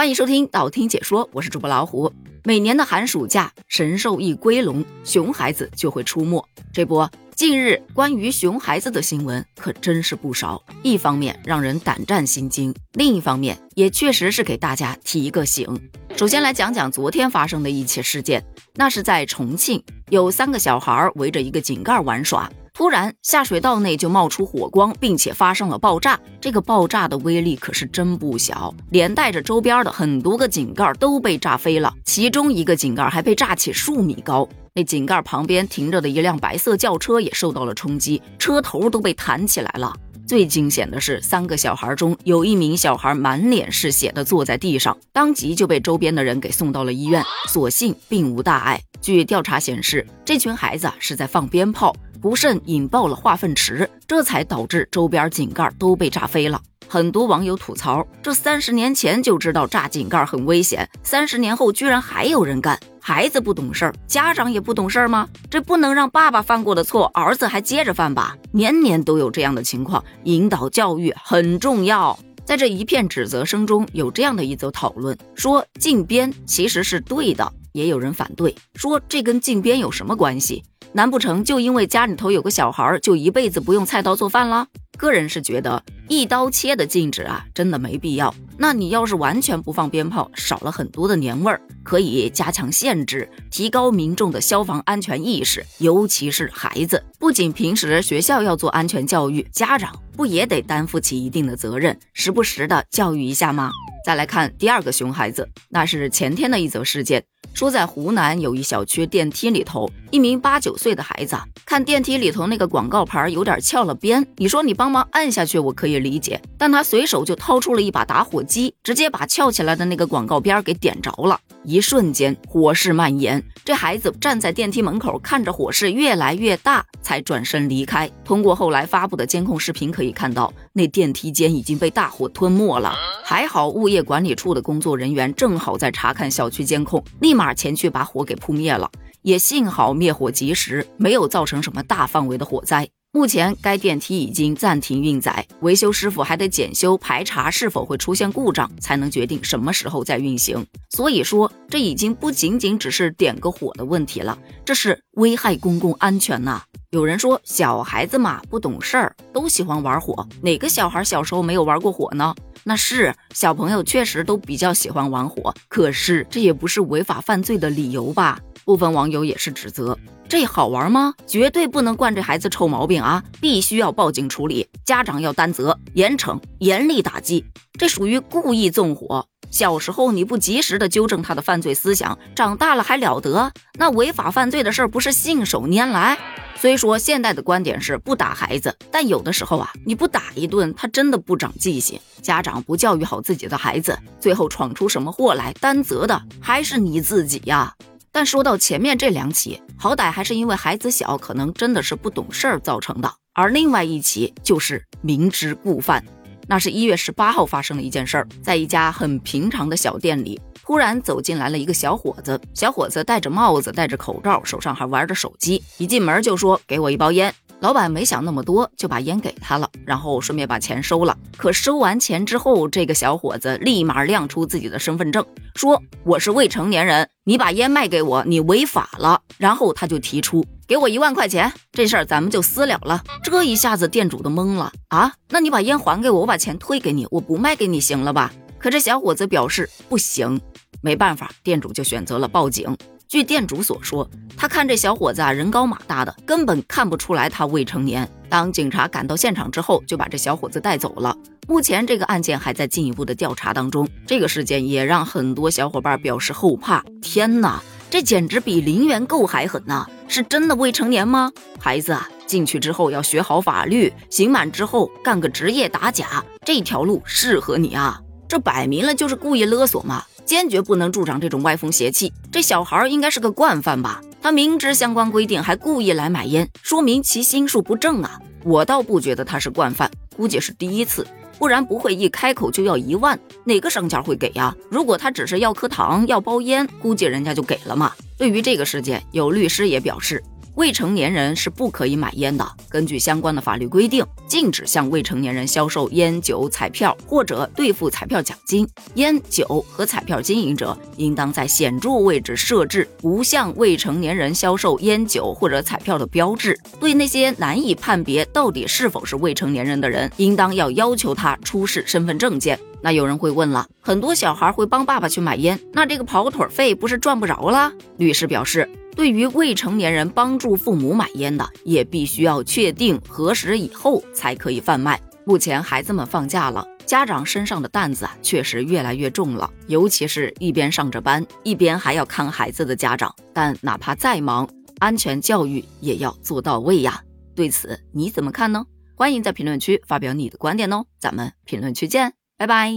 欢迎收听道听解说，我是主播老虎。每年的寒暑假，神兽一归笼，熊孩子就会出没。这不，近日关于熊孩子的新闻可真是不少。一方面让人胆战心惊，另一方面也确实是给大家提一个醒。首先来讲讲昨天发生的一起事件，那是在重庆，有三个小孩围着一个井盖玩耍。突然，下水道内就冒出火光，并且发生了爆炸。这个爆炸的威力可是真不小，连带着周边的很多个井盖都被炸飞了。其中一个井盖还被炸起数米高，那井盖旁边停着的一辆白色轿车也受到了冲击，车头都被弹起来了。最惊险的是，三个小孩中有一名小孩满脸是血的坐在地上，当即就被周边的人给送到了医院，所幸并无大碍。据调查显示，这群孩子是在放鞭炮。不慎引爆了化粪池，这才导致周边井盖都被炸飞了。很多网友吐槽：这三十年前就知道炸井盖很危险，三十年后居然还有人干。孩子不懂事儿，家长也不懂事儿吗？这不能让爸爸犯过的错，儿子还接着犯吧？年年都有这样的情况，引导教育很重要。在这一片指责声中，有这样的一则讨论：说禁鞭其实是对的，也有人反对，说这跟禁鞭有什么关系？难不成就因为家里头有个小孩，就一辈子不用菜刀做饭了？个人是觉得一刀切的禁止啊，真的没必要。那你要是完全不放鞭炮，少了很多的年味儿，可以加强限制，提高民众的消防安全意识，尤其是孩子。不仅平时学校要做安全教育，家长不也得担负起一定的责任，时不时的教育一下吗？再来看第二个熊孩子，那是前天的一则事件。说在湖南有一小区电梯里头，一名八九岁的孩子看电梯里头那个广告牌有点翘了边，你说你帮忙按下去我可以理解，但他随手就掏出了一把打火机，直接把翘起来的那个广告边给点着了，一瞬间火势蔓延，这孩子站在电梯门口看着火势越来越大，才转身离开。通过后来发布的监控视频可以看到，那电梯间已经被大火吞没了，还好物业管理处的工作人员正好在查看小区监控，立。马前去把火给扑灭了，也幸好灭火及时，没有造成什么大范围的火灾。目前该电梯已经暂停运载，维修师傅还得检修排查是否会出现故障，才能决定什么时候再运行。所以说，这已经不仅仅只是点个火的问题了，这是危害公共安全呐。有人说小孩子嘛不懂事儿，都喜欢玩火，哪个小孩小时候没有玩过火呢？那是小朋友确实都比较喜欢玩火，可是这也不是违法犯罪的理由吧？部分网友也是指责，这好玩吗？绝对不能惯这孩子臭毛病啊！必须要报警处理，家长要担责，严惩，严厉打击。这属于故意纵火，小时候你不及时的纠正他的犯罪思想，长大了还了得？那违法犯罪的事儿不是信手拈来？虽说现代的观点是不打孩子，但有的时候啊，你不打一顿，他真的不长记性。家长不教育好自己的孩子，最后闯出什么祸来，担责的还是你自己呀。但说到前面这两起，好歹还是因为孩子小，可能真的是不懂事儿造成的。而另外一起就是明知故犯。那是一月十八号发生的一件事儿，在一家很平常的小店里。突然走进来了一个小伙子，小伙子戴着帽子，戴着口罩，手上还玩着手机。一进门就说：“给我一包烟。”老板没想那么多，就把烟给他了，然后顺便把钱收了。可收完钱之后，这个小伙子立马亮出自己的身份证，说：“我是未成年人，你把烟卖给我，你违法了。”然后他就提出：“给我一万块钱，这事儿咱们就私了了。”这一下子店主都懵了啊！那你把烟还给我，我把钱退给你，我不卖给你行了吧？可这小伙子表示不行。没办法，店主就选择了报警。据店主所说，他看这小伙子啊，人高马大的，根本看不出来他未成年。当警察赶到现场之后，就把这小伙子带走了。目前这个案件还在进一步的调查当中。这个事件也让很多小伙伴表示后怕。天哪，这简直比零元购还狠呐！是真的未成年吗？孩子啊，进去之后要学好法律，刑满之后干个职业打假，这条路适合你啊！这摆明了就是故意勒索嘛！坚决不能助长这种歪风邪气。这小孩应该是个惯犯吧？他明知相关规定还故意来买烟，说明其心术不正啊！我倒不觉得他是惯犯，估计是第一次，不然不会一开口就要一万。哪个商家会给呀？如果他只是要颗糖、要包烟，估计人家就给了嘛。对于这个事件，有律师也表示。未成年人是不可以买烟的。根据相关的法律规定，禁止向未成年人销售烟酒、彩票或者兑付彩票奖金。烟酒和彩票经营者应当在显著位置设置无向未成年人销售烟酒或者彩票的标志。对那些难以判别到底是否是未成年人的人，应当要要求他出示身份证件。那有人会问了，很多小孩会帮爸爸去买烟，那这个跑腿费不是赚不着了？律师表示，对于未成年人帮助父母买烟的，也必须要确定核实以后才可以贩卖。目前孩子们放假了，家长身上的担子啊确实越来越重了，尤其是一边上着班，一边还要看孩子的家长。但哪怕再忙，安全教育也要做到位呀。对此你怎么看呢？欢迎在评论区发表你的观点哦，咱们评论区见。拜拜。